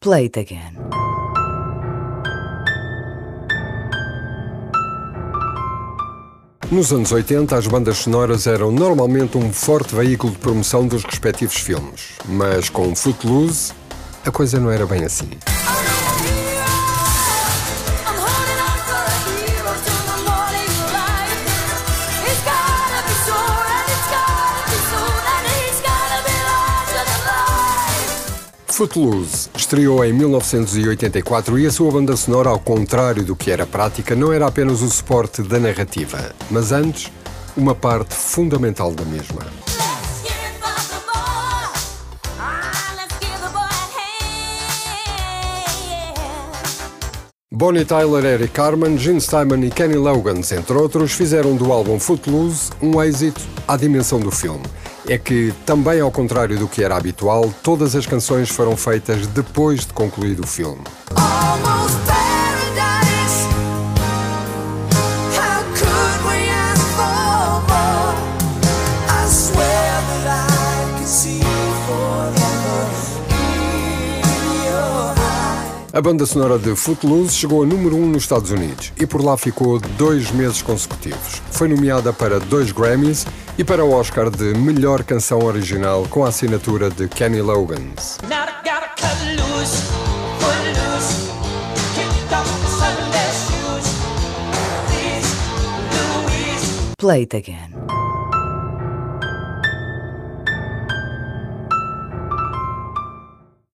Play it again. Nos anos 80, as bandas sonoras eram normalmente um forte veículo de promoção dos respectivos filmes. Mas com Footloose, a coisa não era bem assim. Footloose estreou em 1984 e a sua banda sonora, ao contrário do que era prática, não era apenas o suporte da narrativa, mas antes, uma parte fundamental da mesma. Bonnie Tyler, Eric Carmen, Gene Steinman e Kenny Loggins, entre outros, fizeram do álbum Footloose um êxito à dimensão do filme é que, também ao contrário do que era habitual, todas as canções foram feitas depois de concluído o filme. A banda sonora de Footloose chegou a número 1 um nos Estados Unidos e por lá ficou dois meses consecutivos. Foi nomeada para dois Grammys e para o Oscar de Melhor Canção Original com a assinatura de Kenny Loggins. Play it again.